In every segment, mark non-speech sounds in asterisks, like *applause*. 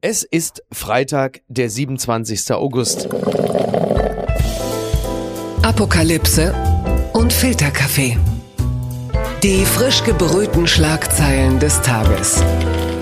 Es ist Freitag, der 27. August. Apokalypse und Filterkaffee. Die frisch gebrühten Schlagzeilen des Tages.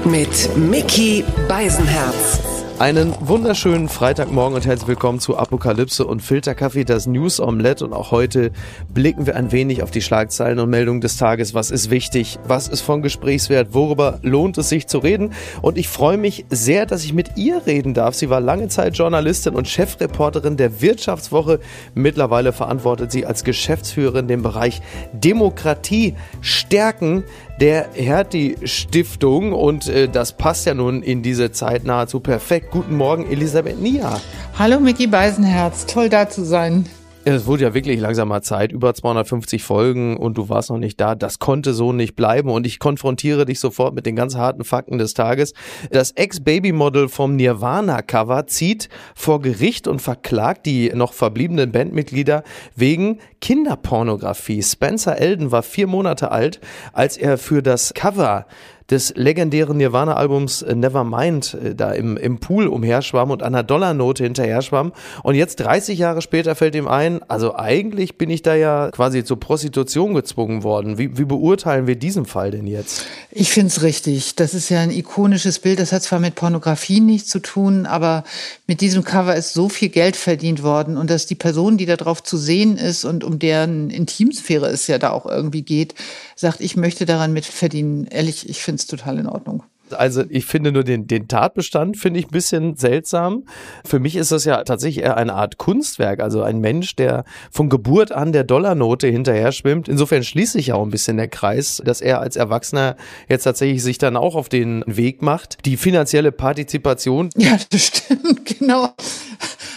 Mit Mickey Beisenherz. Einen wunderschönen Freitagmorgen und herzlich willkommen zu Apokalypse und Filterkaffee, das News Omelette. Und auch heute blicken wir ein wenig auf die Schlagzeilen und Meldungen des Tages. Was ist wichtig? Was ist von Gesprächswert? Worüber lohnt es sich zu reden? Und ich freue mich sehr, dass ich mit ihr reden darf. Sie war lange Zeit Journalistin und Chefreporterin der Wirtschaftswoche. Mittlerweile verantwortet sie als Geschäftsführerin den Bereich Demokratie stärken der Hertie-Stiftung und äh, das passt ja nun in diese Zeit nahezu perfekt. Guten Morgen, Elisabeth Nia. Hallo, Micky Beisenherz. Toll da zu sein. Es wurde ja wirklich langsam mal Zeit, über 250 Folgen und du warst noch nicht da. Das konnte so nicht bleiben und ich konfrontiere dich sofort mit den ganz harten Fakten des Tages. Das Ex-Baby-Model vom Nirvana-Cover zieht vor Gericht und verklagt die noch verbliebenen Bandmitglieder wegen Kinderpornografie. Spencer Elden war vier Monate alt, als er für das Cover des legendären Nirvana-Albums äh, Nevermind äh, da im, im Pool umherschwamm und einer Dollarnote hinterher schwamm. Und jetzt 30 Jahre später fällt ihm ein, also eigentlich bin ich da ja quasi zur Prostitution gezwungen worden. Wie, wie beurteilen wir diesen Fall denn jetzt? Ich finde es richtig. Das ist ja ein ikonisches Bild. Das hat zwar mit Pornografie nichts zu tun, aber mit diesem Cover ist so viel Geld verdient worden und dass die Person, die da drauf zu sehen ist und um deren Intimsphäre es ja da auch irgendwie geht, sagt, ich möchte daran mitverdienen. Ehrlich, ich finde es total in Ordnung. Also ich finde nur den, den Tatbestand finde ich ein bisschen seltsam. Für mich ist das ja tatsächlich eher eine Art Kunstwerk, also ein Mensch, der von Geburt an der Dollarnote hinterher schwimmt. Insofern schließt sich ja auch ein bisschen der Kreis, dass er als Erwachsener jetzt tatsächlich sich dann auch auf den Weg macht. Die finanzielle Partizipation. Ja, das stimmt, *laughs* genau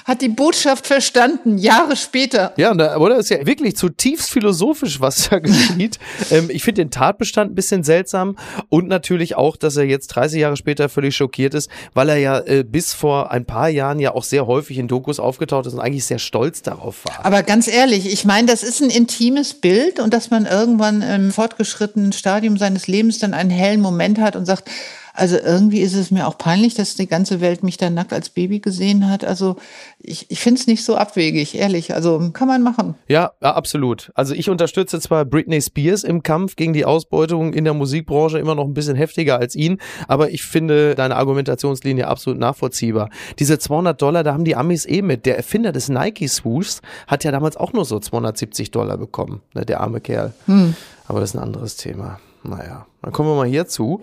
hat die Botschaft verstanden, Jahre später. Ja, oder? Ist ja wirklich zutiefst philosophisch, was da *laughs* geschieht. ähm, ich finde den Tatbestand ein bisschen seltsam und natürlich auch, dass er jetzt 30 Jahre später völlig schockiert ist, weil er ja äh, bis vor ein paar Jahren ja auch sehr häufig in Dokus aufgetaucht ist und eigentlich sehr stolz darauf war. Aber ganz ehrlich, ich meine, das ist ein intimes Bild und dass man irgendwann im fortgeschrittenen Stadium seines Lebens dann einen hellen Moment hat und sagt, also irgendwie ist es mir auch peinlich, dass die ganze Welt mich da nackt als Baby gesehen hat. Also ich, ich finde es nicht so abwegig, ehrlich. Also kann man machen. Ja, ja, absolut. Also ich unterstütze zwar Britney Spears im Kampf gegen die Ausbeutung in der Musikbranche immer noch ein bisschen heftiger als ihn, aber ich finde deine Argumentationslinie absolut nachvollziehbar. Diese 200 Dollar, da haben die Amis eh mit. Der Erfinder des Nike Swoosh hat ja damals auch nur so 270 Dollar bekommen, ne, der arme Kerl. Hm. Aber das ist ein anderes Thema. Naja, dann kommen wir mal hierzu.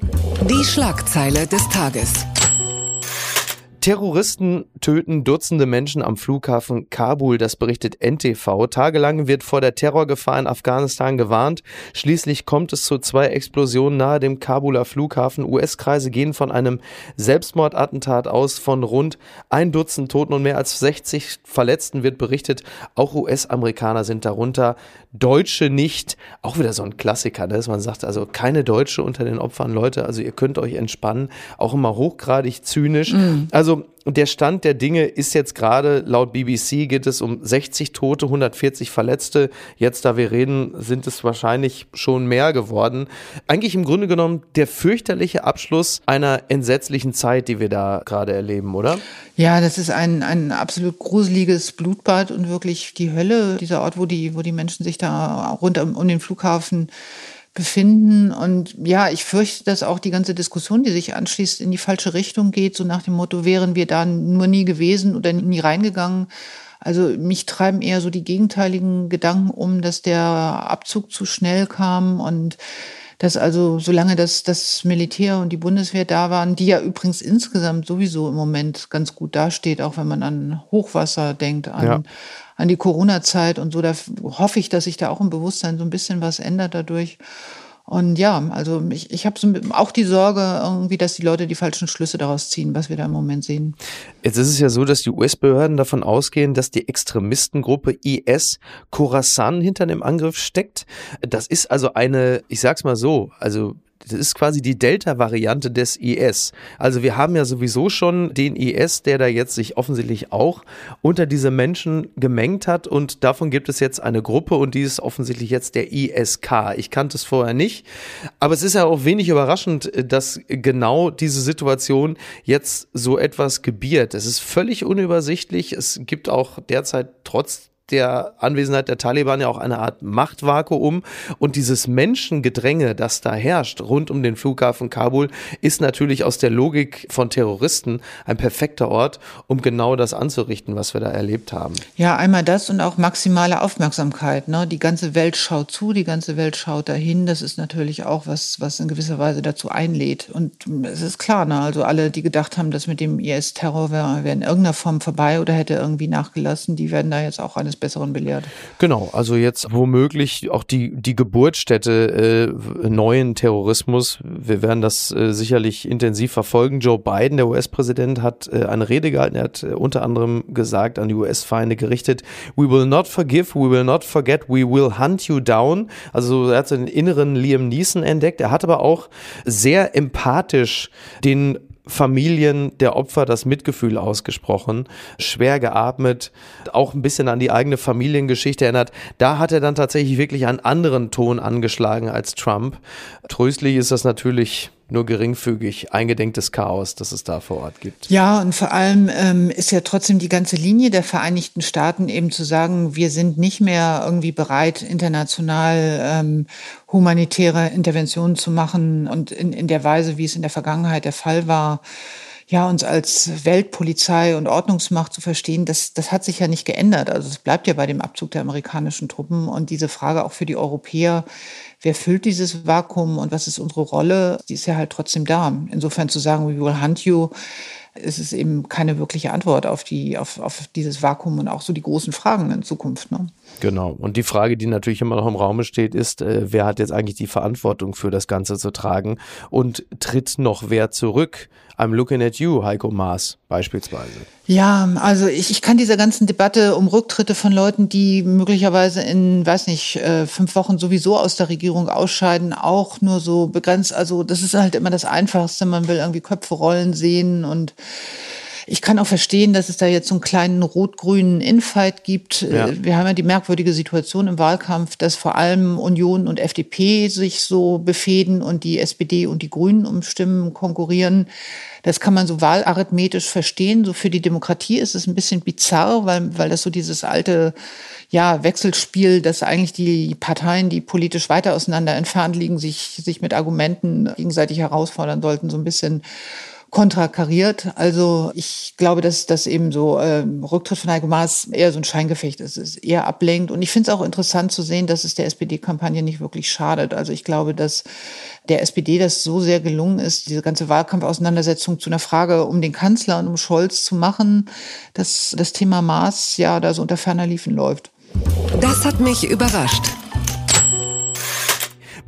Die Schlagzeile des Tages. Terroristen töten Dutzende Menschen am Flughafen Kabul, das berichtet NTV. Tagelang wird vor der Terrorgefahr in Afghanistan gewarnt. Schließlich kommt es zu zwei Explosionen nahe dem Kabuler Flughafen. US-Kreise gehen von einem Selbstmordattentat aus. Von rund ein Dutzend Toten und mehr als 60 Verletzten wird berichtet. Auch US-Amerikaner sind darunter. Deutsche nicht. Auch wieder so ein Klassiker, ne? dass man sagt, also keine Deutsche unter den Opfern. Leute, also ihr könnt euch entspannen. Auch immer hochgradig zynisch. Mhm. Also der Stand der Dinge ist jetzt gerade, laut BBC geht es um 60 Tote, 140 Verletzte. Jetzt, da wir reden, sind es wahrscheinlich schon mehr geworden. Eigentlich im Grunde genommen der fürchterliche Abschluss einer entsetzlichen Zeit, die wir da gerade erleben, oder? Ja, das ist ein, ein absolut gruseliges Blutbad und wirklich die Hölle, dieser Ort, wo die, wo die Menschen sich da rund um, um den Flughafen befinden. Und ja, ich fürchte, dass auch die ganze Diskussion, die sich anschließt, in die falsche Richtung geht, so nach dem Motto, wären wir da nur nie gewesen oder nie reingegangen. Also mich treiben eher so die gegenteiligen Gedanken um, dass der Abzug zu schnell kam und dass also solange das, das Militär und die Bundeswehr da waren, die ja übrigens insgesamt sowieso im Moment ganz gut dasteht, auch wenn man an Hochwasser denkt, an, ja. an die Corona-Zeit und so, da hoffe ich, dass sich da auch im Bewusstsein so ein bisschen was ändert dadurch. Und ja, also ich, ich habe so auch die Sorge irgendwie, dass die Leute die falschen Schlüsse daraus ziehen, was wir da im Moment sehen. Jetzt ist es ja so, dass die US-Behörden davon ausgehen, dass die Extremistengruppe IS Khorasan hinter dem Angriff steckt. Das ist also eine, ich sag's mal so, also das ist quasi die Delta-Variante des IS. Also wir haben ja sowieso schon den IS, der da jetzt sich offensichtlich auch unter diese Menschen gemengt hat und davon gibt es jetzt eine Gruppe und die ist offensichtlich jetzt der ISK. Ich kannte es vorher nicht, aber es ist ja auch wenig überraschend, dass genau diese Situation jetzt so etwas gebiert. Es ist völlig unübersichtlich. Es gibt auch derzeit trotz der Anwesenheit der Taliban ja auch eine Art Machtvakuum und dieses Menschengedränge, das da herrscht rund um den Flughafen Kabul, ist natürlich aus der Logik von Terroristen ein perfekter Ort, um genau das anzurichten, was wir da erlebt haben. Ja, einmal das und auch maximale Aufmerksamkeit. Ne? Die ganze Welt schaut zu, die ganze Welt schaut dahin. Das ist natürlich auch was, was in gewisser Weise dazu einlädt. Und es ist klar, ne? also alle, die gedacht haben, dass mit dem IS-Terror wäre wär in irgendeiner Form vorbei oder hätte irgendwie nachgelassen, die werden da jetzt auch eines eines Besseren belehrt. Genau, also jetzt womöglich auch die, die Geburtsstätte äh, neuen Terrorismus. Wir werden das äh, sicherlich intensiv verfolgen. Joe Biden, der US-Präsident, hat äh, eine Rede gehalten. Er hat äh, unter anderem gesagt, an die US-Feinde gerichtet, we will not forgive, we will not forget, we will hunt you down. Also er hat so den inneren Liam Neeson entdeckt. Er hat aber auch sehr empathisch den Familien der Opfer das Mitgefühl ausgesprochen, schwer geatmet, auch ein bisschen an die eigene Familiengeschichte erinnert. Da hat er dann tatsächlich wirklich einen anderen Ton angeschlagen als Trump. Tröstlich ist das natürlich nur geringfügig eingedenktes Chaos, das es da vor Ort gibt. Ja, und vor allem ähm, ist ja trotzdem die ganze Linie der Vereinigten Staaten eben zu sagen, wir sind nicht mehr irgendwie bereit, international ähm, humanitäre Interventionen zu machen und in, in der Weise, wie es in der Vergangenheit der Fall war, ja, uns als Weltpolizei und Ordnungsmacht zu verstehen, das, das hat sich ja nicht geändert. Also es bleibt ja bei dem Abzug der amerikanischen Truppen und diese Frage auch für die Europäer, wer füllt dieses Vakuum und was ist unsere Rolle, die ist ja halt trotzdem da. Insofern zu sagen, we will hunt you, ist es eben keine wirkliche Antwort auf, die, auf, auf dieses Vakuum und auch so die großen Fragen in Zukunft. Ne? Genau. Und die Frage, die natürlich immer noch im Raum steht, ist, äh, wer hat jetzt eigentlich die Verantwortung für das Ganze zu tragen und tritt noch wer zurück? I'm looking at you, Heiko Maas beispielsweise. Ja, also ich, ich kann dieser ganzen Debatte um Rücktritte von Leuten, die möglicherweise in, weiß nicht, äh, fünf Wochen sowieso aus der Regierung ausscheiden, auch nur so begrenzt. Also das ist halt immer das Einfachste. Man will irgendwie Köpfe rollen sehen und ich kann auch verstehen, dass es da jetzt so einen kleinen rot-grünen Infight gibt. Ja. Äh, wir haben ja die merkwürdige Situation im Wahlkampf, dass vor allem Union und FDP sich so befehden und die SPD und die Grünen um Stimmen konkurrieren. Das kann man so wahlarithmetisch verstehen. So für die Demokratie ist es ein bisschen bizarr, weil, weil das so dieses alte ja, Wechselspiel, dass eigentlich die Parteien, die politisch weiter auseinander entfernt liegen, sich, sich mit Argumenten gegenseitig herausfordern sollten, so ein bisschen kontrakariert. Also ich glaube, dass das eben so äh, Rücktritt von Heiko Maas eher so ein Scheingefecht ist, es eher ablenkt. Und ich finde es auch interessant zu sehen, dass es der SPD-Kampagne nicht wirklich schadet. Also ich glaube, dass der SPD das so sehr gelungen ist, diese ganze Wahlkampfauseinandersetzung zu einer Frage um den Kanzler und um Scholz zu machen, dass das Thema Maas ja da so unter ferner Liefen läuft. Das hat mich überrascht.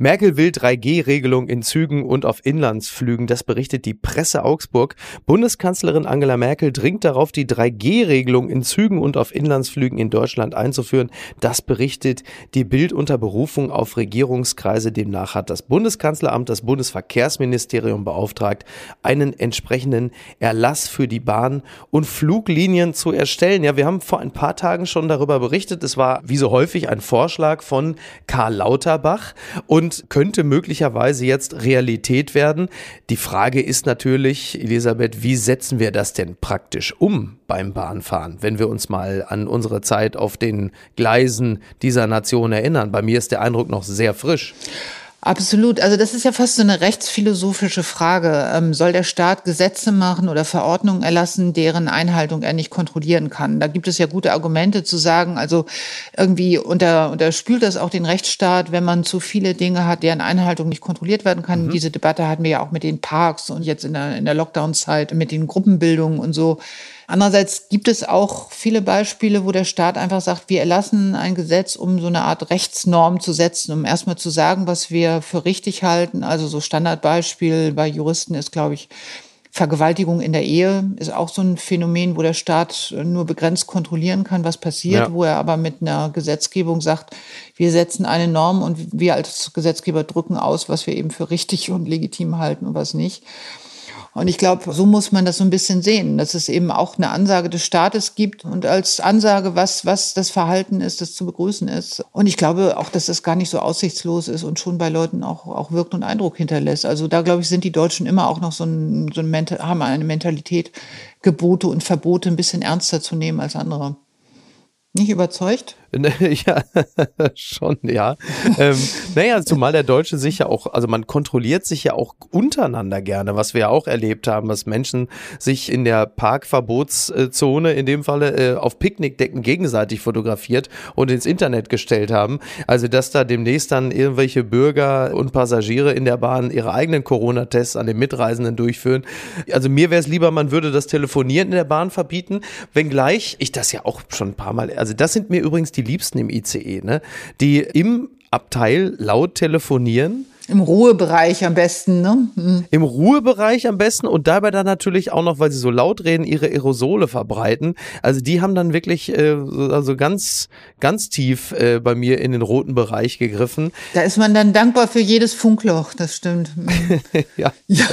Merkel will 3G-Regelung in Zügen und auf Inlandsflügen. Das berichtet die Presse Augsburg. Bundeskanzlerin Angela Merkel dringt darauf, die 3G-Regelung in Zügen und auf Inlandsflügen in Deutschland einzuführen. Das berichtet die Bild unter Berufung auf Regierungskreise. Demnach hat das Bundeskanzleramt das Bundesverkehrsministerium beauftragt, einen entsprechenden Erlass für die Bahn und Fluglinien zu erstellen. Ja, wir haben vor ein paar Tagen schon darüber berichtet. Es war wie so häufig ein Vorschlag von Karl Lauterbach und und könnte möglicherweise jetzt Realität werden. Die Frage ist natürlich, Elisabeth, wie setzen wir das denn praktisch um beim Bahnfahren, wenn wir uns mal an unsere Zeit auf den Gleisen dieser Nation erinnern? Bei mir ist der Eindruck noch sehr frisch. Absolut. Also das ist ja fast so eine rechtsphilosophische Frage. Ähm, soll der Staat Gesetze machen oder Verordnungen erlassen, deren Einhaltung er nicht kontrollieren kann? Da gibt es ja gute Argumente zu sagen, also irgendwie unter, unterspült das auch den Rechtsstaat, wenn man zu viele Dinge hat, deren Einhaltung nicht kontrolliert werden kann. Mhm. Diese Debatte hatten wir ja auch mit den Parks und jetzt in der, in der Lockdown-Zeit mit den Gruppenbildungen und so. Andererseits gibt es auch viele Beispiele, wo der Staat einfach sagt, wir erlassen ein Gesetz, um so eine Art Rechtsnorm zu setzen, um erstmal zu sagen, was wir für richtig halten. Also so Standardbeispiel bei Juristen ist, glaube ich, Vergewaltigung in der Ehe ist auch so ein Phänomen, wo der Staat nur begrenzt kontrollieren kann, was passiert, ja. wo er aber mit einer Gesetzgebung sagt, wir setzen eine Norm und wir als Gesetzgeber drücken aus, was wir eben für richtig und legitim halten und was nicht. Und ich glaube, so muss man das so ein bisschen sehen, dass es eben auch eine Ansage des Staates gibt und als Ansage, was, was das Verhalten ist, das zu begrüßen ist. Und ich glaube auch, dass das gar nicht so aussichtslos ist und schon bei Leuten auch, auch wirkt und Eindruck hinterlässt. Also da, glaube ich, sind die Deutschen immer auch noch so ein, so ein Mental, haben eine Mentalität, Gebote und Verbote ein bisschen ernster zu nehmen als andere. Nicht überzeugt? *laughs* ja, schon, ja. ähm, naja, zumal der Deutsche sich ja auch, also man kontrolliert sich ja auch untereinander gerne, was wir ja auch erlebt haben, dass Menschen sich in der Parkverbotszone in dem Falle äh, auf Picknickdecken gegenseitig fotografiert und ins Internet gestellt haben. Also, dass da demnächst dann irgendwelche Bürger und Passagiere in der Bahn ihre eigenen Corona-Tests an den Mitreisenden durchführen. Also, mir wäre es lieber, man würde das Telefonieren in der Bahn verbieten, wenngleich ich das ja auch schon ein paar Mal, also das sind mir übrigens die die liebsten im ICE, ne? Die im Abteil laut telefonieren im Ruhebereich am besten, ne? Mhm. Im Ruhebereich am besten und dabei dann natürlich auch noch, weil sie so laut reden, ihre Aerosole verbreiten. Also die haben dann wirklich äh, also ganz, ganz tief äh, bei mir in den roten Bereich gegriffen. Da ist man dann dankbar für jedes Funkloch, das stimmt. Mhm. *laughs* ja. ja.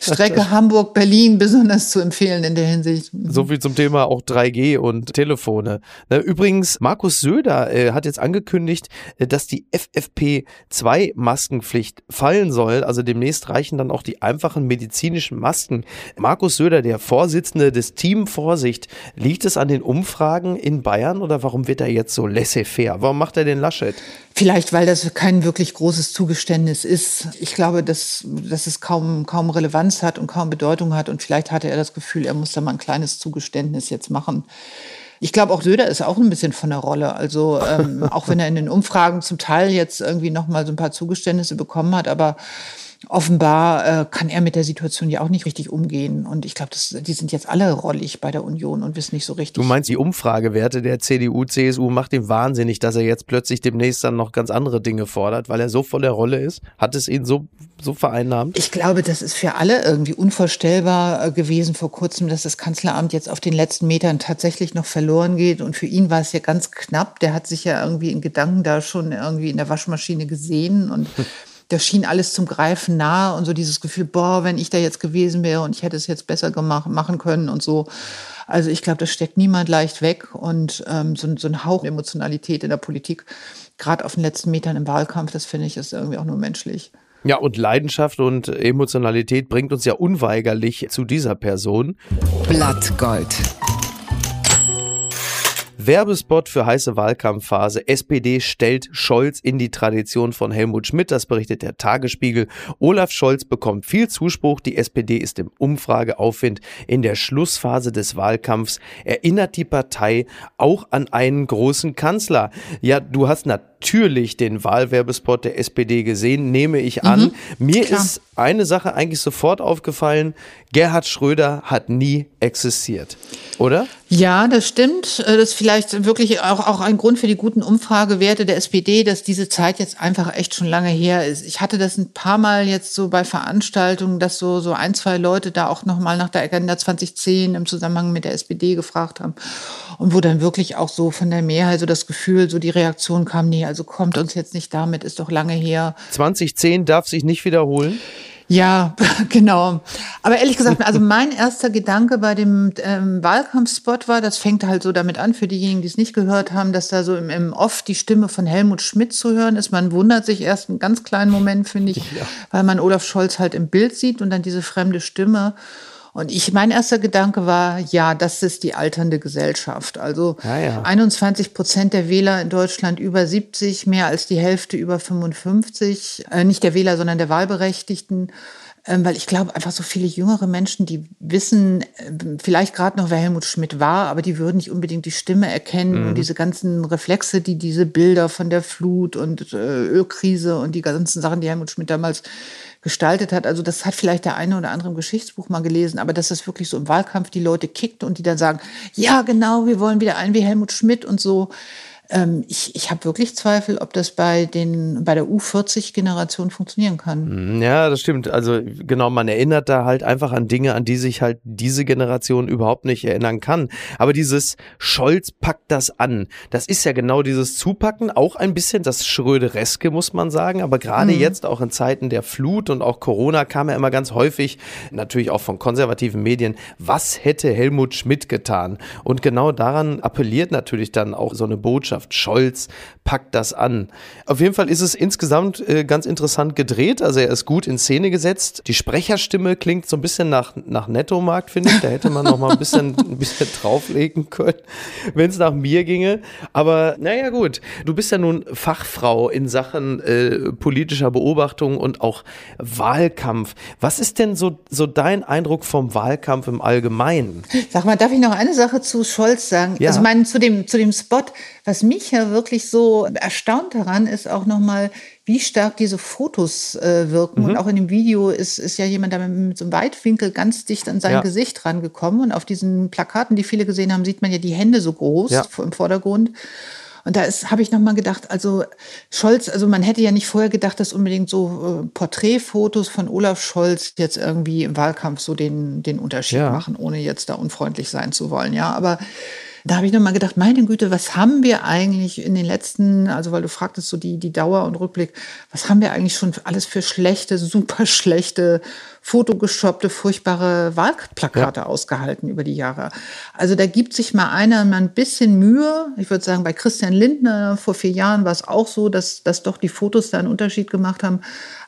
Strecke Hamburg-Berlin besonders zu empfehlen in der Hinsicht. Mhm. So viel zum Thema auch 3G und Telefone. Übrigens, Markus Söder äh, hat jetzt angekündigt, äh, dass die FFP2-Masken Maskenpflicht fallen soll. Also demnächst reichen dann auch die einfachen medizinischen Masken. Markus Söder, der Vorsitzende des Team Vorsicht, liegt es an den Umfragen in Bayern oder warum wird er jetzt so laissez-faire? Warum macht er den Laschet? Vielleicht, weil das kein wirklich großes Zugeständnis ist. Ich glaube, dass, dass es kaum, kaum Relevanz hat und kaum Bedeutung hat. Und vielleicht hatte er das Gefühl, er muss da mal ein kleines Zugeständnis jetzt machen. Ich glaube, auch Söder ist auch ein bisschen von der Rolle. Also ähm, auch wenn er in den Umfragen zum Teil jetzt irgendwie noch mal so ein paar Zugeständnisse bekommen hat, aber offenbar äh, kann er mit der Situation ja auch nicht richtig umgehen. Und ich glaube, die sind jetzt alle rollig bei der Union und wissen nicht so richtig. Du meinst, die Umfragewerte der CDU, CSU macht ihm wahnsinnig, dass er jetzt plötzlich demnächst dann noch ganz andere Dinge fordert, weil er so voll der Rolle ist? Hat es ihn so, so vereinnahmt? Ich glaube, das ist für alle irgendwie unvorstellbar äh, gewesen vor kurzem, dass das Kanzleramt jetzt auf den letzten Metern tatsächlich noch verloren geht. Und für ihn war es ja ganz knapp. Der hat sich ja irgendwie in Gedanken da schon irgendwie in der Waschmaschine gesehen und *laughs* da schien alles zum Greifen nahe und so dieses Gefühl, boah, wenn ich da jetzt gewesen wäre und ich hätte es jetzt besser gemacht, machen können und so. Also ich glaube, das steckt niemand leicht weg und ähm, so, so ein Hauch Emotionalität in der Politik, gerade auf den letzten Metern im Wahlkampf, das finde ich ist irgendwie auch nur menschlich. Ja, und Leidenschaft und Emotionalität bringt uns ja unweigerlich zu dieser Person. Blattgold. Werbespot für heiße Wahlkampfphase. SPD stellt Scholz in die Tradition von Helmut Schmidt. Das berichtet der Tagesspiegel. Olaf Scholz bekommt viel Zuspruch. Die SPD ist im Umfrageaufwind. In der Schlussphase des Wahlkampfs erinnert die Partei auch an einen großen Kanzler. Ja, du hast natürlich den Wahlwerbespot der SPD gesehen, nehme ich an. Mhm, Mir klar. ist eine Sache eigentlich sofort aufgefallen. Gerhard Schröder hat nie existiert, oder? Ja, das stimmt. Äh, das ist vielleicht wirklich auch, auch ein Grund für die guten Umfragewerte der SPD, dass diese Zeit jetzt einfach echt schon lange her ist. Ich hatte das ein paar Mal jetzt so bei Veranstaltungen, dass so, so ein, zwei Leute da auch nochmal nach der Agenda 2010 im Zusammenhang mit der SPD gefragt haben. Und wo dann wirklich auch so von der Mehrheit so das Gefühl, so die Reaktion kam, nee, also kommt uns jetzt nicht damit, ist doch lange her. 2010 darf sich nicht wiederholen? Ja, *laughs* genau. Aber ehrlich gesagt, *laughs* also mein erster Gedanke bei dem ähm, Wahlkampfspot war, das fängt halt so damit an, für diejenigen, die es nicht gehört haben, dass da so im, im Off die Stimme von Helmut Schmidt zu hören ist. Man wundert sich erst einen ganz kleinen Moment, finde ich, ja. weil man Olaf Scholz halt im Bild sieht und dann diese fremde Stimme. Und ich, mein erster Gedanke war, ja, das ist die alternde Gesellschaft. Also ja, ja. 21 Prozent der Wähler in Deutschland über 70, mehr als die Hälfte über 55, äh, nicht der Wähler, sondern der Wahlberechtigten. Ähm, weil ich glaube, einfach so viele jüngere Menschen, die wissen äh, vielleicht gerade noch, wer Helmut Schmidt war, aber die würden nicht unbedingt die Stimme erkennen mhm. und diese ganzen Reflexe, die diese Bilder von der Flut und äh, Ölkrise und die ganzen Sachen, die Helmut Schmidt damals gestaltet hat. Also das hat vielleicht der eine oder andere im Geschichtsbuch mal gelesen, aber dass das wirklich so im Wahlkampf die Leute kickt und die dann sagen, ja genau, wir wollen wieder ein wie Helmut Schmidt und so. Ähm, ich, ich habe wirklich Zweifel, ob das bei den bei der U40-Generation funktionieren kann. Mhm, ja, das stimmt. Also genau, man erinnert da halt einfach an Dinge, an die sich halt diese Generation überhaupt nicht erinnern kann. Aber dieses Scholz packt das an, das ist ja genau dieses Zupacken, auch ein bisschen das Schrödereske, muss man sagen. Aber gerade mhm. jetzt auch in Zeiten der Flut und auch Corona kam ja immer ganz häufig, natürlich auch von konservativen Medien, was hätte Helmut Schmidt getan? Und genau daran appelliert natürlich dann auch so eine Botschaft. Scholz packt das an. Auf jeden Fall ist es insgesamt äh, ganz interessant gedreht. Also er ist gut in Szene gesetzt. Die Sprecherstimme klingt so ein bisschen nach, nach Nettomarkt, finde ich. Da hätte man noch mal ein bisschen, *laughs* ein bisschen drauflegen können, wenn es nach mir ginge. Aber naja, gut. Du bist ja nun Fachfrau in Sachen äh, politischer Beobachtung und auch Wahlkampf. Was ist denn so, so dein Eindruck vom Wahlkampf im Allgemeinen? Sag mal, darf ich noch eine Sache zu Scholz sagen? Ja. Also meinen zu dem, zu dem Spot, was mich ja wirklich so erstaunt daran ist auch nochmal, wie stark diese Fotos äh, wirken. Mhm. Und auch in dem Video ist, ist ja jemand da mit, mit so einem Weitwinkel ganz dicht an sein ja. Gesicht rangekommen. Und auf diesen Plakaten, die viele gesehen haben, sieht man ja die Hände so groß ja. im Vordergrund. Und da habe ich nochmal gedacht, also Scholz, also man hätte ja nicht vorher gedacht, dass unbedingt so äh, Porträtfotos von Olaf Scholz jetzt irgendwie im Wahlkampf so den, den Unterschied ja. machen, ohne jetzt da unfreundlich sein zu wollen. Ja, aber da habe ich nochmal gedacht, meine Güte, was haben wir eigentlich in den letzten, also weil du fragtest so die, die Dauer und Rückblick, was haben wir eigentlich schon alles für schlechte, super schlechte, fotogeshoppte, furchtbare Wahlplakate ja. ausgehalten über die Jahre. Also da gibt sich mal einer mal ein bisschen Mühe. Ich würde sagen, bei Christian Lindner vor vier Jahren war es auch so, dass, dass doch die Fotos da einen Unterschied gemacht haben.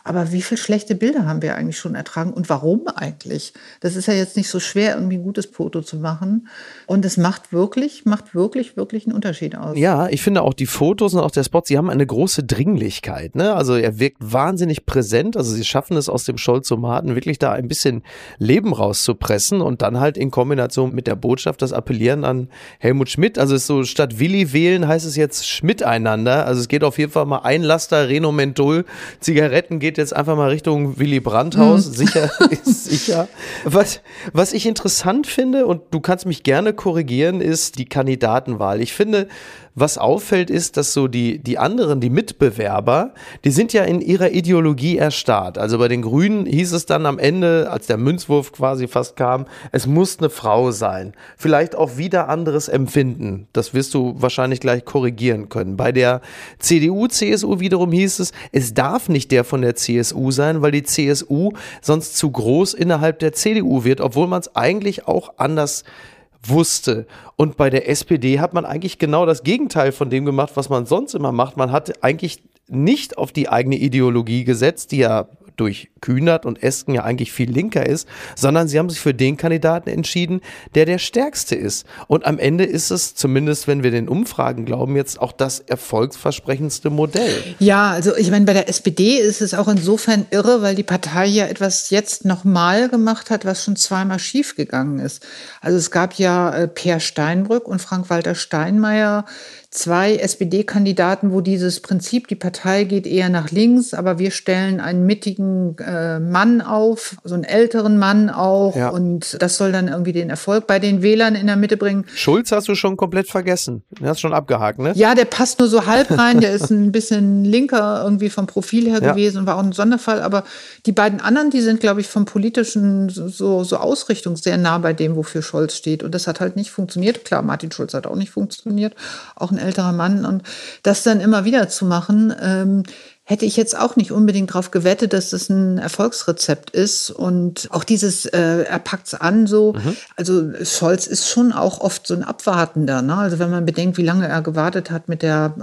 Aber wie viele schlechte Bilder haben wir eigentlich schon ertragen und warum eigentlich? Das ist ja jetzt nicht so schwer, irgendwie ein gutes Foto zu machen. Und es macht wirklich, macht wirklich, wirklich einen Unterschied aus. Ja, ich finde auch die Fotos und auch der Spot, sie haben eine große Dringlichkeit. Ne? Also er wirkt wahnsinnig präsent. Also sie schaffen es aus dem Schollzomaten wirklich da ein bisschen Leben rauszupressen und dann halt in Kombination mit der Botschaft das Appellieren an Helmut Schmidt. Also es ist so statt Willi wählen heißt es jetzt Schmidt einander. Also es geht auf jeden Fall mal ein Laster Reno Menthol Zigaretten geht geht jetzt einfach mal Richtung Willy Brandt-Haus. Mhm. Sicher *laughs* ist sicher. Was, was ich interessant finde, und du kannst mich gerne korrigieren, ist die Kandidatenwahl. Ich finde, was auffällt, ist, dass so die, die anderen, die Mitbewerber, die sind ja in ihrer Ideologie erstarrt. Also bei den Grünen hieß es dann am Ende, als der Münzwurf quasi fast kam, es muss eine Frau sein. Vielleicht auch wieder anderes Empfinden. Das wirst du wahrscheinlich gleich korrigieren können. Bei der CDU, CSU wiederum hieß es, es darf nicht der von der CSU sein, weil die CSU sonst zu groß innerhalb der CDU wird, obwohl man es eigentlich auch anders wusste. Und bei der SPD hat man eigentlich genau das Gegenteil von dem gemacht, was man sonst immer macht. Man hat eigentlich nicht auf die eigene Ideologie gesetzt, die ja durch Kühnert und Esken ja eigentlich viel linker ist, sondern sie haben sich für den Kandidaten entschieden, der der stärkste ist. Und am Ende ist es, zumindest wenn wir den Umfragen glauben, jetzt auch das erfolgsversprechendste Modell. Ja, also ich meine, bei der SPD ist es auch insofern irre, weil die Partei ja etwas jetzt nochmal gemacht hat, was schon zweimal schiefgegangen ist. Also es gab ja äh, Per Steinbrück und Frank-Walter Steinmeier, zwei SPD-Kandidaten, wo dieses Prinzip, die Partei geht eher nach links, aber wir stellen einen mittigen äh, Mann auf, so einen älteren Mann auch. Ja. Und das soll dann irgendwie den Erfolg bei den Wählern in der Mitte bringen. Schulz hast du schon komplett vergessen. Den hast schon abgehakt, ne? Ja, der passt nur so halb rein. Der ist ein bisschen linker irgendwie vom Profil her ja. gewesen und war auch ein Sonderfall. Aber die beiden anderen, die sind, glaube ich, vom politischen so, so Ausrichtung sehr nah bei dem, wofür Scholz steht. Und das hat halt nicht funktioniert. Klar, Martin Schulz hat auch nicht funktioniert. Auch ein älterer Mann. Und das dann immer wieder zu machen, ähm, hätte ich jetzt auch nicht unbedingt darauf gewettet, dass das ein Erfolgsrezept ist. Und auch dieses, äh, er packt's an so. Mhm. Also Scholz ist schon auch oft so ein Abwartender. Ne? Also wenn man bedenkt, wie lange er gewartet hat mit der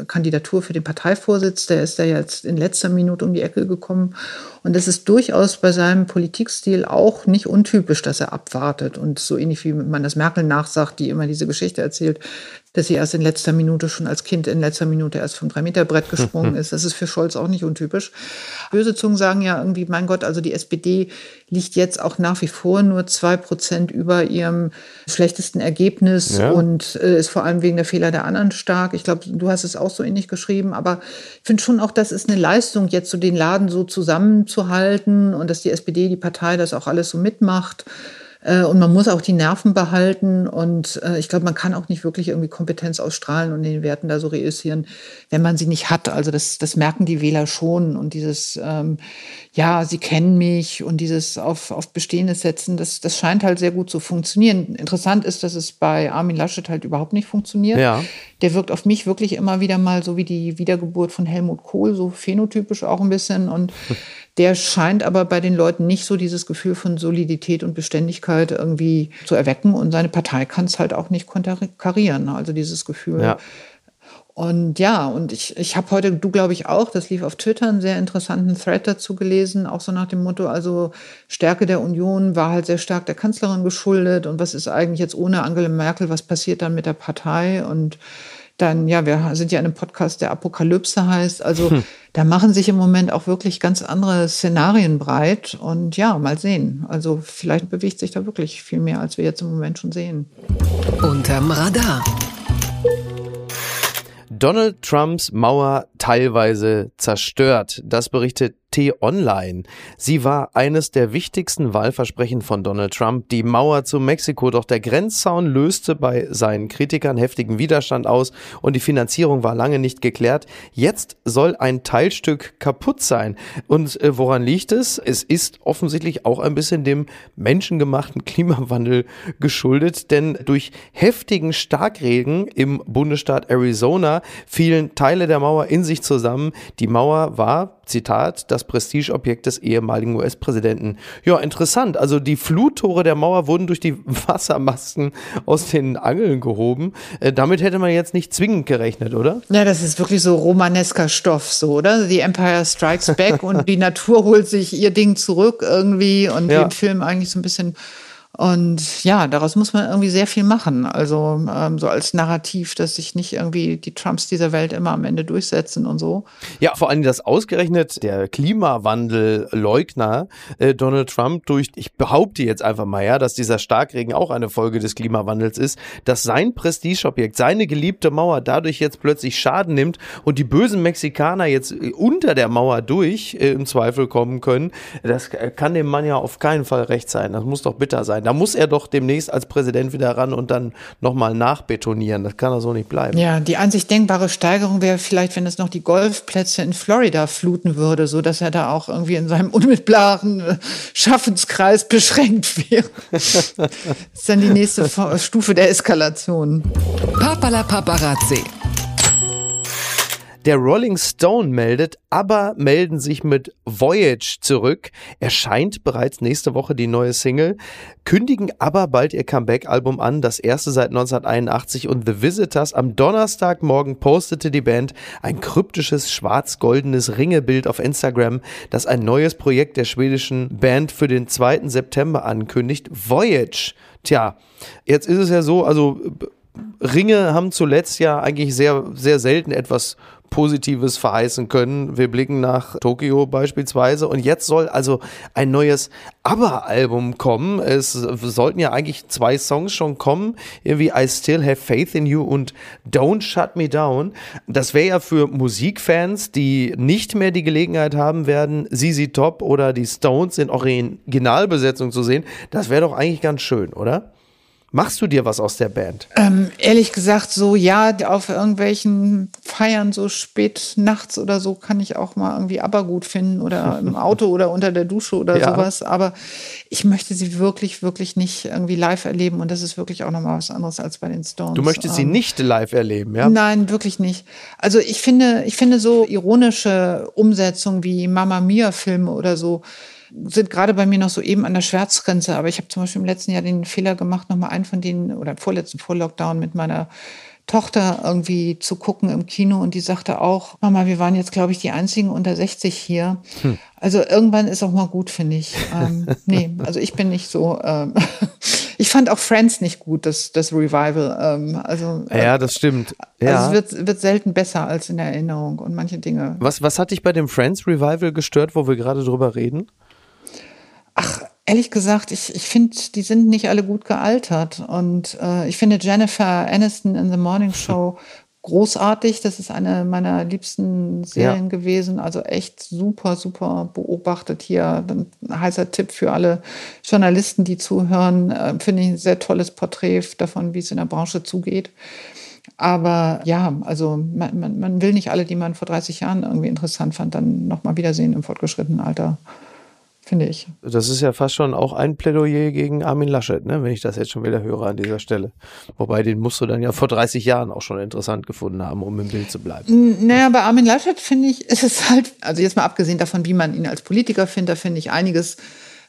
äh, Kandidatur für den Parteivorsitz, der ist da jetzt in letzter Minute um die Ecke gekommen. Und das ist durchaus bei seinem Politikstil auch nicht untypisch, dass er abwartet. Und so ähnlich wie man das Merkel nachsagt, die immer diese Geschichte erzählt, dass sie erst in letzter Minute schon als Kind in letzter Minute erst vom Drei-Meter-Brett *laughs* gesprungen ist. Das ist für Scholz auch nicht untypisch. Böse Zungen sagen ja irgendwie, mein Gott, also die SPD liegt jetzt auch nach wie vor nur zwei Prozent über ihrem schlechtesten Ergebnis ja. und äh, ist vor allem wegen der Fehler der anderen stark. Ich glaube, du hast es auch so ähnlich geschrieben, aber ich finde schon auch, das ist eine Leistung, jetzt so den Laden so zusammenzuhalten und dass die SPD, die Partei, das auch alles so mitmacht. Äh, und man muss auch die Nerven behalten. Und äh, ich glaube, man kann auch nicht wirklich irgendwie Kompetenz ausstrahlen und den Werten da so reüssieren, wenn man sie nicht hat. Also das, das merken die Wähler schon. Und dieses, ähm, ja, sie kennen mich und dieses auf, auf Bestehendes setzen, das, das scheint halt sehr gut zu funktionieren. Interessant ist, dass es bei Armin Laschet halt überhaupt nicht funktioniert. Ja. Der wirkt auf mich wirklich immer wieder mal so wie die Wiedergeburt von Helmut Kohl, so phänotypisch auch ein bisschen. Und *laughs* der scheint aber bei den Leuten nicht so dieses Gefühl von Solidität und Beständigkeit irgendwie zu erwecken. Und seine Partei kann es halt auch nicht konterkarieren. Also dieses Gefühl. Ja. Und ja, und ich, ich habe heute, du glaube ich auch, das lief auf Twitter, einen sehr interessanten Thread dazu gelesen, auch so nach dem Motto, also Stärke der Union war halt sehr stark der Kanzlerin geschuldet und was ist eigentlich jetzt ohne Angela Merkel, was passiert dann mit der Partei und dann, ja, wir sind ja in einem Podcast, der Apokalypse heißt. Also hm. da machen sich im Moment auch wirklich ganz andere Szenarien breit. Und ja, mal sehen. Also vielleicht bewegt sich da wirklich viel mehr, als wir jetzt im Moment schon sehen. Unterm Radar. Donald Trumps Mauer teilweise zerstört. Das berichtet T-Online. Sie war eines der wichtigsten Wahlversprechen von Donald Trump, die Mauer zu Mexiko. Doch der Grenzzaun löste bei seinen Kritikern heftigen Widerstand aus und die Finanzierung war lange nicht geklärt. Jetzt soll ein Teilstück kaputt sein. Und äh, woran liegt es? Es ist offensichtlich auch ein bisschen dem menschengemachten *laughs* Klimawandel geschuldet, denn durch heftigen Starkregen im Bundesstaat Arizona fielen Teile der Mauer in sich zusammen. Die Mauer war Zitat, das Prestigeobjekt des ehemaligen US-Präsidenten. Ja, interessant. Also die Fluttore der Mauer wurden durch die *laughs* Wassermasken aus den Angeln gehoben. Äh, damit hätte man jetzt nicht zwingend gerechnet, oder? Ja, das ist wirklich so romanesker Stoff, so, oder? The Empire Strikes Back und die Natur holt sich ihr Ding zurück irgendwie und ja. im Film eigentlich so ein bisschen und ja, daraus muss man irgendwie sehr viel machen. Also ähm, so als Narrativ, dass sich nicht irgendwie die Trumps dieser Welt immer am Ende durchsetzen und so. Ja, vor allem das ausgerechnet der Klimawandelleugner äh, Donald Trump durch, ich behaupte jetzt einfach mal ja, dass dieser Starkregen auch eine Folge des Klimawandels ist, dass sein Prestigeobjekt, seine geliebte Mauer dadurch jetzt plötzlich Schaden nimmt und die bösen Mexikaner jetzt äh, unter der Mauer durch äh, im Zweifel kommen können. Das kann dem Mann ja auf keinen Fall recht sein. Das muss doch bitter sein sein. Da muss er doch demnächst als Präsident wieder ran und dann nochmal nachbetonieren. Das kann er so nicht bleiben. Ja, die an sich denkbare Steigerung wäre vielleicht, wenn es noch die Golfplätze in Florida fluten würde, so dass er da auch irgendwie in seinem unmittelbaren äh, Schaffenskreis beschränkt wäre. das ist dann die nächste Stufe der Eskalation. Papala Paparazzi. Der Rolling Stone meldet, aber melden sich mit Voyage zurück. Erscheint bereits nächste Woche die neue Single, kündigen aber bald ihr Comeback-Album an, das erste seit 1981 und The Visitors. Am Donnerstagmorgen postete die Band ein kryptisches schwarz-goldenes Ringebild auf Instagram, das ein neues Projekt der schwedischen Band für den 2. September ankündigt. Voyage. Tja, jetzt ist es ja so, also Ringe haben zuletzt ja eigentlich sehr, sehr selten etwas Positives verheißen können. Wir blicken nach Tokio beispielsweise und jetzt soll also ein neues ABBA-Album kommen. Es sollten ja eigentlich zwei Songs schon kommen, irgendwie I Still Have Faith in You und Don't Shut Me Down. Das wäre ja für Musikfans, die nicht mehr die Gelegenheit haben werden, ZZ Top oder die Stones in Originalbesetzung zu sehen. Das wäre doch eigentlich ganz schön, oder? Machst du dir was aus der Band? Ähm, ehrlich gesagt, so ja, auf irgendwelchen Feiern so spät nachts oder so kann ich auch mal irgendwie aber gut finden oder *laughs* im Auto oder unter der Dusche oder ja. sowas. Aber ich möchte sie wirklich, wirklich nicht irgendwie live erleben und das ist wirklich auch nochmal was anderes als bei den Stones. Du möchtest sie ähm, nicht live erleben, ja? Nein, wirklich nicht. Also ich finde, ich finde so ironische Umsetzungen wie Mama Mia Filme oder so sind gerade bei mir noch so eben an der Schmerzgrenze. Aber ich habe zum Beispiel im letzten Jahr den Fehler gemacht, nochmal einen von denen, oder im vorletzten Vorlockdown mit meiner Tochter irgendwie zu gucken im Kino und die sagte auch, Mama, wir waren jetzt, glaube ich, die einzigen unter 60 hier. Hm. Also irgendwann ist auch mal gut, finde ich. Ähm, *laughs* nee, also ich bin nicht so. Ähm, *laughs* ich fand auch Friends nicht gut, das, das Revival. Ähm, also, äh, ja, das stimmt. Ja. Also es wird, wird selten besser als in der Erinnerung und manche Dinge. Was, was hat dich bei dem Friends Revival gestört, wo wir gerade drüber reden? Ehrlich gesagt, ich, ich finde, die sind nicht alle gut gealtert. Und äh, ich finde Jennifer Aniston in The Morning Show *laughs* großartig. Das ist eine meiner liebsten Serien ja. gewesen. Also echt super, super beobachtet hier. Ein heißer Tipp für alle Journalisten, die zuhören. Äh, Finde ich ein sehr tolles Porträt davon, wie es in der Branche zugeht. Aber ja, also man, man, man will nicht alle, die man vor 30 Jahren irgendwie interessant fand, dann nochmal wiedersehen im fortgeschrittenen Alter finde ich. Das ist ja fast schon auch ein Plädoyer gegen Armin Laschet, ne? wenn ich das jetzt schon wieder höre an dieser Stelle. Wobei, den musst du dann ja vor 30 Jahren auch schon interessant gefunden haben, um im Bild zu bleiben. Naja, bei Armin Laschet finde ich, ist es halt, also jetzt mal abgesehen davon, wie man ihn als Politiker findet, da finde ich einiges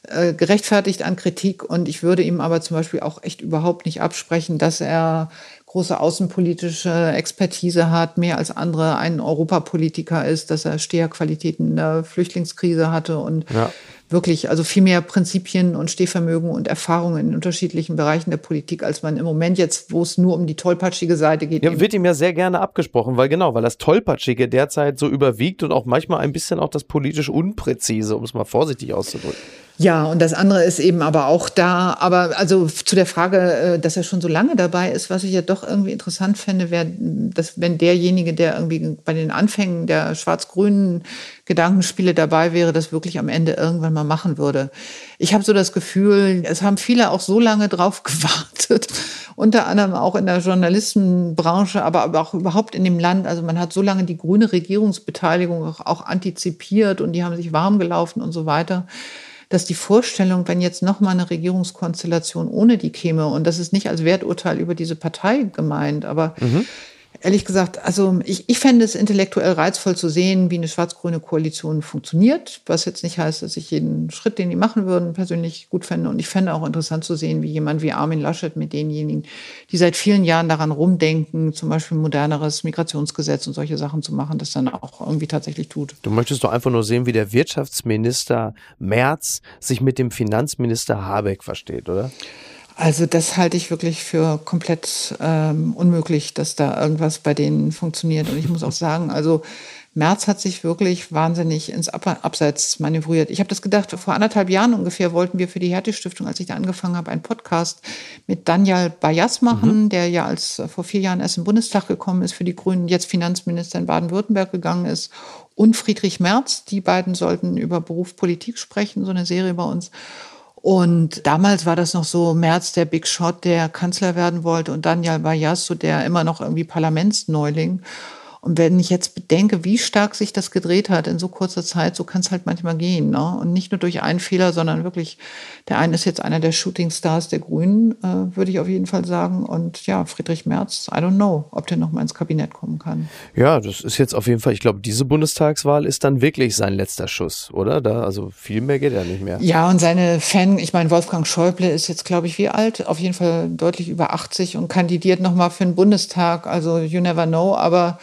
äh, gerechtfertigt an Kritik und ich würde ihm aber zum Beispiel auch echt überhaupt nicht absprechen, dass er große außenpolitische Expertise hat, mehr als andere ein Europapolitiker ist, dass er Steherqualitäten in der Flüchtlingskrise hatte und ja wirklich, also viel mehr Prinzipien und Stehvermögen und Erfahrungen in unterschiedlichen Bereichen der Politik, als man im Moment jetzt, wo es nur um die tollpatschige Seite geht. Ja, wird ihm ja sehr gerne abgesprochen, weil genau, weil das Tollpatschige derzeit so überwiegt und auch manchmal ein bisschen auch das politisch Unpräzise, um es mal vorsichtig auszudrücken. Ja, und das andere ist eben aber auch da, aber also zu der Frage, äh, dass er schon so lange dabei ist, was ich ja doch irgendwie interessant fände, wäre, dass wenn derjenige, der irgendwie bei den Anfängen der schwarz-grünen Gedankenspiele dabei wäre, das wirklich am Ende irgendwann mal machen würde. Ich habe so das Gefühl, es haben viele auch so lange drauf *laughs* gewartet, unter anderem auch in der Journalistenbranche, aber auch überhaupt in dem Land. Also man hat so lange die grüne Regierungsbeteiligung auch, auch antizipiert und die haben sich warm gelaufen und so weiter dass die Vorstellung, wenn jetzt noch mal eine Regierungskonstellation ohne die käme, und das ist nicht als Werturteil über diese Partei gemeint, aber mhm ehrlich gesagt, also ich, ich fände es intellektuell reizvoll zu sehen, wie eine schwarz-grüne Koalition funktioniert, was jetzt nicht heißt, dass ich jeden Schritt, den die machen würden, persönlich gut fände. Und ich fände auch interessant zu sehen, wie jemand wie Armin Laschet mit denjenigen, die seit vielen Jahren daran rumdenken, zum Beispiel moderneres Migrationsgesetz und solche Sachen zu machen, das dann auch irgendwie tatsächlich tut. Du möchtest doch einfach nur sehen, wie der Wirtschaftsminister Merz sich mit dem Finanzminister Habeck versteht, oder? Also das halte ich wirklich für komplett ähm, unmöglich, dass da irgendwas bei denen funktioniert. Und ich muss auch sagen, also Merz hat sich wirklich wahnsinnig ins Abseits manövriert. Ich habe das gedacht, vor anderthalb Jahren ungefähr wollten wir für die Härte-Stiftung, als ich da angefangen habe, einen Podcast mit Daniel Bayas machen, mhm. der ja als vor vier Jahren erst im Bundestag gekommen ist für die Grünen, jetzt Finanzminister in Baden-Württemberg gegangen ist, und Friedrich Merz. Die beiden sollten über Beruf Politik sprechen, so eine Serie bei uns. Und damals war das noch so Merz, der Big Shot, der Kanzler werden wollte und Daniel Bayas, so der immer noch irgendwie Parlamentsneuling. Und wenn ich jetzt bedenke, wie stark sich das gedreht hat in so kurzer Zeit, so kann es halt manchmal gehen. Ne? Und nicht nur durch einen Fehler, sondern wirklich, der eine ist jetzt einer der Shootingstars der Grünen, äh, würde ich auf jeden Fall sagen. Und ja, Friedrich Merz, I don't know, ob der nochmal ins Kabinett kommen kann. Ja, das ist jetzt auf jeden Fall, ich glaube, diese Bundestagswahl ist dann wirklich sein letzter Schuss, oder? Da, also viel mehr geht er nicht mehr. Ja, und seine Fan, ich meine, Wolfgang Schäuble ist jetzt, glaube ich, wie alt? Auf jeden Fall deutlich über 80 und kandidiert nochmal für den Bundestag. Also you never know, aber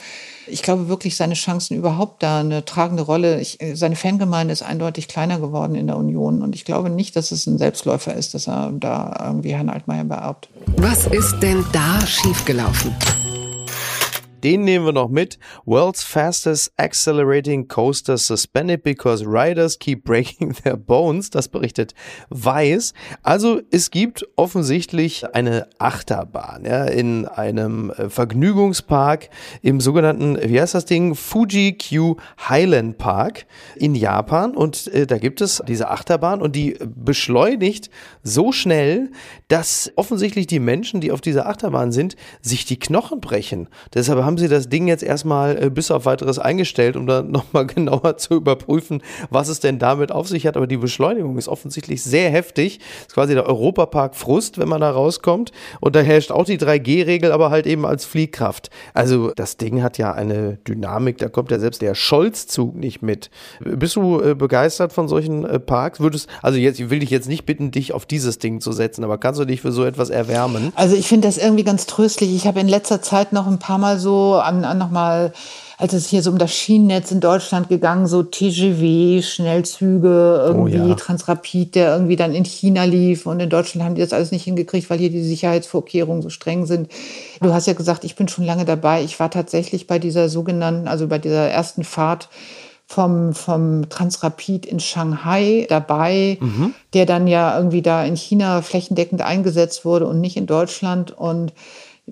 ich glaube wirklich, seine Chancen überhaupt da eine tragende Rolle. Ich, seine Fangemeinde ist eindeutig kleiner geworden in der Union. Und ich glaube nicht, dass es ein Selbstläufer ist, dass er da irgendwie Herrn Altmaier beerbt. Was ist denn da schiefgelaufen? Den nehmen wir noch mit. World's fastest accelerating coaster suspended because riders keep breaking *laughs* their bones. Das berichtet Weiß. Also es gibt offensichtlich eine Achterbahn ja, in einem äh, Vergnügungspark im sogenannten, wie heißt das Ding? Fuji Q Highland Park in Japan. Und äh, da gibt es diese Achterbahn und die beschleunigt so schnell, dass offensichtlich die Menschen, die auf dieser Achterbahn sind, sich die Knochen brechen. Deshalb haben haben sie das Ding jetzt erstmal äh, bis auf weiteres eingestellt, um dann *laughs* nochmal genauer zu überprüfen, was es denn damit auf sich hat. Aber die Beschleunigung ist offensichtlich sehr heftig. Das ist quasi der Europapark Frust, wenn man da rauskommt. Und da herrscht auch die 3G-Regel, aber halt eben als Fliehkraft. Also das Ding hat ja eine Dynamik, da kommt ja selbst der Scholz-Zug nicht mit. Bist du äh, begeistert von solchen äh, Parks? Würdest, also jetzt, ich will dich jetzt nicht bitten, dich auf dieses Ding zu setzen, aber kannst du dich für so etwas erwärmen? Also ich finde das irgendwie ganz tröstlich. Ich habe in letzter Zeit noch ein paar Mal so an, an nochmal, als es hier so um das Schienennetz in Deutschland gegangen, so TGW, Schnellzüge, irgendwie oh ja. Transrapid, der irgendwie dann in China lief und in Deutschland haben die das alles nicht hingekriegt, weil hier die Sicherheitsvorkehrungen so streng sind. Du hast ja gesagt, ich bin schon lange dabei. Ich war tatsächlich bei dieser sogenannten, also bei dieser ersten Fahrt vom, vom Transrapid in Shanghai dabei, mhm. der dann ja irgendwie da in China flächendeckend eingesetzt wurde und nicht in Deutschland. Und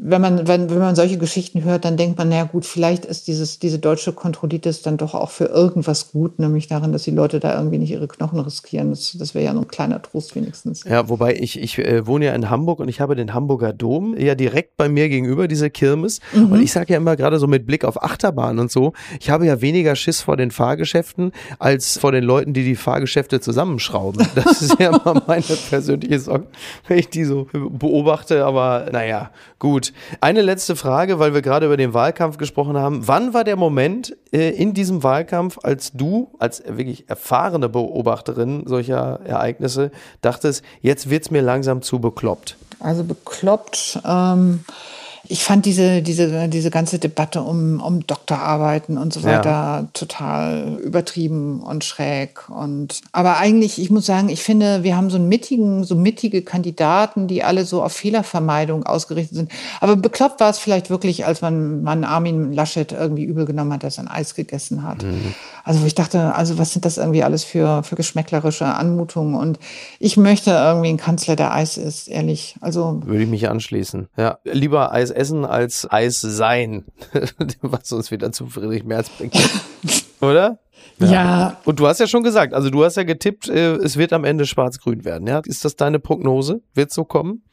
wenn man, wenn, wenn man solche Geschichten hört, dann denkt man, naja gut, vielleicht ist dieses, diese deutsche Kontrollitis dann doch auch für irgendwas gut, nämlich darin, dass die Leute da irgendwie nicht ihre Knochen riskieren. Das, das wäre ja nur ein kleiner Trost wenigstens. Ja, wobei ich, ich äh, wohne ja in Hamburg und ich habe den Hamburger Dom ja direkt bei mir gegenüber, diese Kirmes. Mhm. Und ich sage ja immer gerade so mit Blick auf Achterbahn und so, ich habe ja weniger Schiss vor den Fahrgeschäften als vor den Leuten, die die Fahrgeschäfte zusammenschrauben. *laughs* Das ist ja immer meine persönliche Sorge, wenn ich die so beobachte. Aber naja, gut. Eine letzte Frage, weil wir gerade über den Wahlkampf gesprochen haben. Wann war der Moment äh, in diesem Wahlkampf, als du als wirklich erfahrene Beobachterin solcher Ereignisse dachtest, jetzt wird es mir langsam zu bekloppt? Also bekloppt. Ähm ich fand diese, diese, diese ganze Debatte um, um Doktorarbeiten und so weiter ja. total übertrieben und schräg. Und, aber eigentlich, ich muss sagen, ich finde, wir haben so einen mittigen, so mittige Kandidaten, die alle so auf Fehlervermeidung ausgerichtet sind. Aber bekloppt war es vielleicht wirklich, als man, man Armin Laschet irgendwie übel genommen hat, dass er ein Eis gegessen hat. Mhm. Also wo ich dachte, also was sind das irgendwie alles für, für geschmäcklerische Anmutungen? Und ich möchte irgendwie einen Kanzler, der Eis isst, ehrlich. Also würde ich mich anschließen. Ja, lieber Eis essen als Eis sein, *laughs* was uns wieder zu Friedrich Merz bringt. *laughs* Oder? Ja. ja. Und du hast ja schon gesagt, also du hast ja getippt, äh, es wird am Ende schwarz-grün werden. Ja? Ist das deine Prognose? Wird so kommen?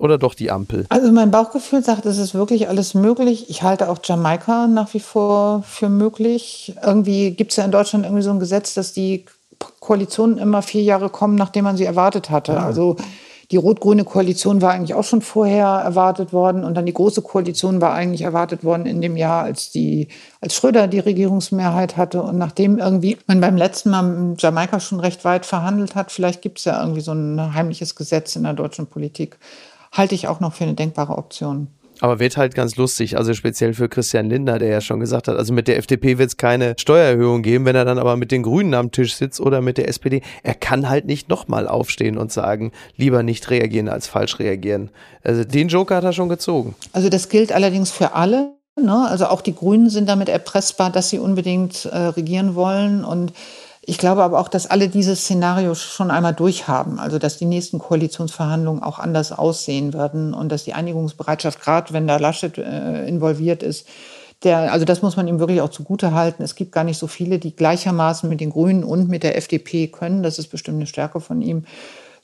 Oder doch die Ampel? Also mein Bauchgefühl sagt, es ist wirklich alles möglich. Ich halte auch Jamaika nach wie vor für möglich. Irgendwie gibt es ja in Deutschland irgendwie so ein Gesetz, dass die Koalitionen immer vier Jahre kommen, nachdem man sie erwartet hatte. Ja. Also die rot-grüne Koalition war eigentlich auch schon vorher erwartet worden und dann die große Koalition war eigentlich erwartet worden in dem Jahr, als die, als Schröder die Regierungsmehrheit hatte und nachdem irgendwie man beim letzten Mal in Jamaika schon recht weit verhandelt hat, vielleicht gibt es ja irgendwie so ein heimliches Gesetz in der deutschen Politik, halte ich auch noch für eine denkbare Option. Aber wird halt ganz lustig, also speziell für Christian Lindner, der ja schon gesagt hat, also mit der FDP wird es keine Steuererhöhung geben, wenn er dann aber mit den Grünen am Tisch sitzt oder mit der SPD. Er kann halt nicht nochmal aufstehen und sagen, lieber nicht reagieren als falsch reagieren. Also den Joker hat er schon gezogen. Also das gilt allerdings für alle. Ne? Also auch die Grünen sind damit erpressbar, dass sie unbedingt äh, regieren wollen und ich glaube aber auch, dass alle dieses Szenario schon einmal durchhaben. Also, dass die nächsten Koalitionsverhandlungen auch anders aussehen werden und dass die Einigungsbereitschaft, gerade wenn da Laschet äh, involviert ist, der, also das muss man ihm wirklich auch zugute halten. Es gibt gar nicht so viele, die gleichermaßen mit den Grünen und mit der FDP können. Das ist bestimmt eine Stärke von ihm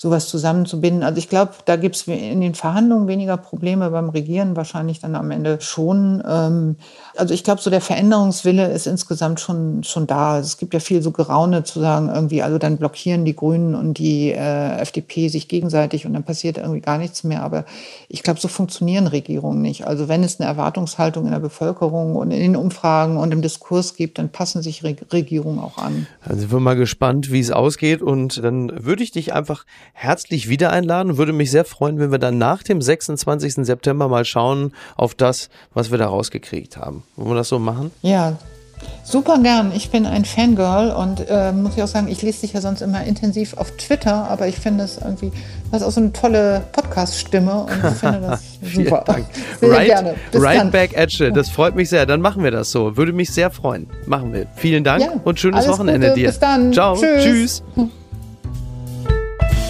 sowas zusammenzubinden. Also ich glaube, da gibt es in den Verhandlungen weniger Probleme, beim Regieren wahrscheinlich dann am Ende schon. Ähm, also ich glaube, so der Veränderungswille ist insgesamt schon, schon da. Also es gibt ja viel so Geraune zu sagen, irgendwie, also dann blockieren die Grünen und die äh, FDP sich gegenseitig und dann passiert irgendwie gar nichts mehr. Aber ich glaube, so funktionieren Regierungen nicht. Also wenn es eine Erwartungshaltung in der Bevölkerung und in den Umfragen und im Diskurs gibt, dann passen sich Regierungen auch an. Also sind wir mal gespannt, wie es ausgeht und dann würde ich dich einfach herzlich wieder einladen. Würde mich sehr freuen, wenn wir dann nach dem 26. September mal schauen auf das, was wir da rausgekriegt haben. Wollen wir das so machen? Ja, Super gern. Ich bin ein Fangirl und äh, muss ich auch sagen, ich lese dich ja sonst immer intensiv auf Twitter, aber ich finde es irgendwie, du hast auch so eine tolle Podcast-Stimme und ich *laughs* finde das super. Dank. *laughs* Sehr right, gerne. Bis right dann. back at you. Das *laughs* freut mich sehr. Dann machen wir das so. Würde mich sehr freuen. Machen wir. Vielen Dank ja, und schönes Wochenende Gute. dir. Bis dann. Ciao. Tschüss. Tschüss.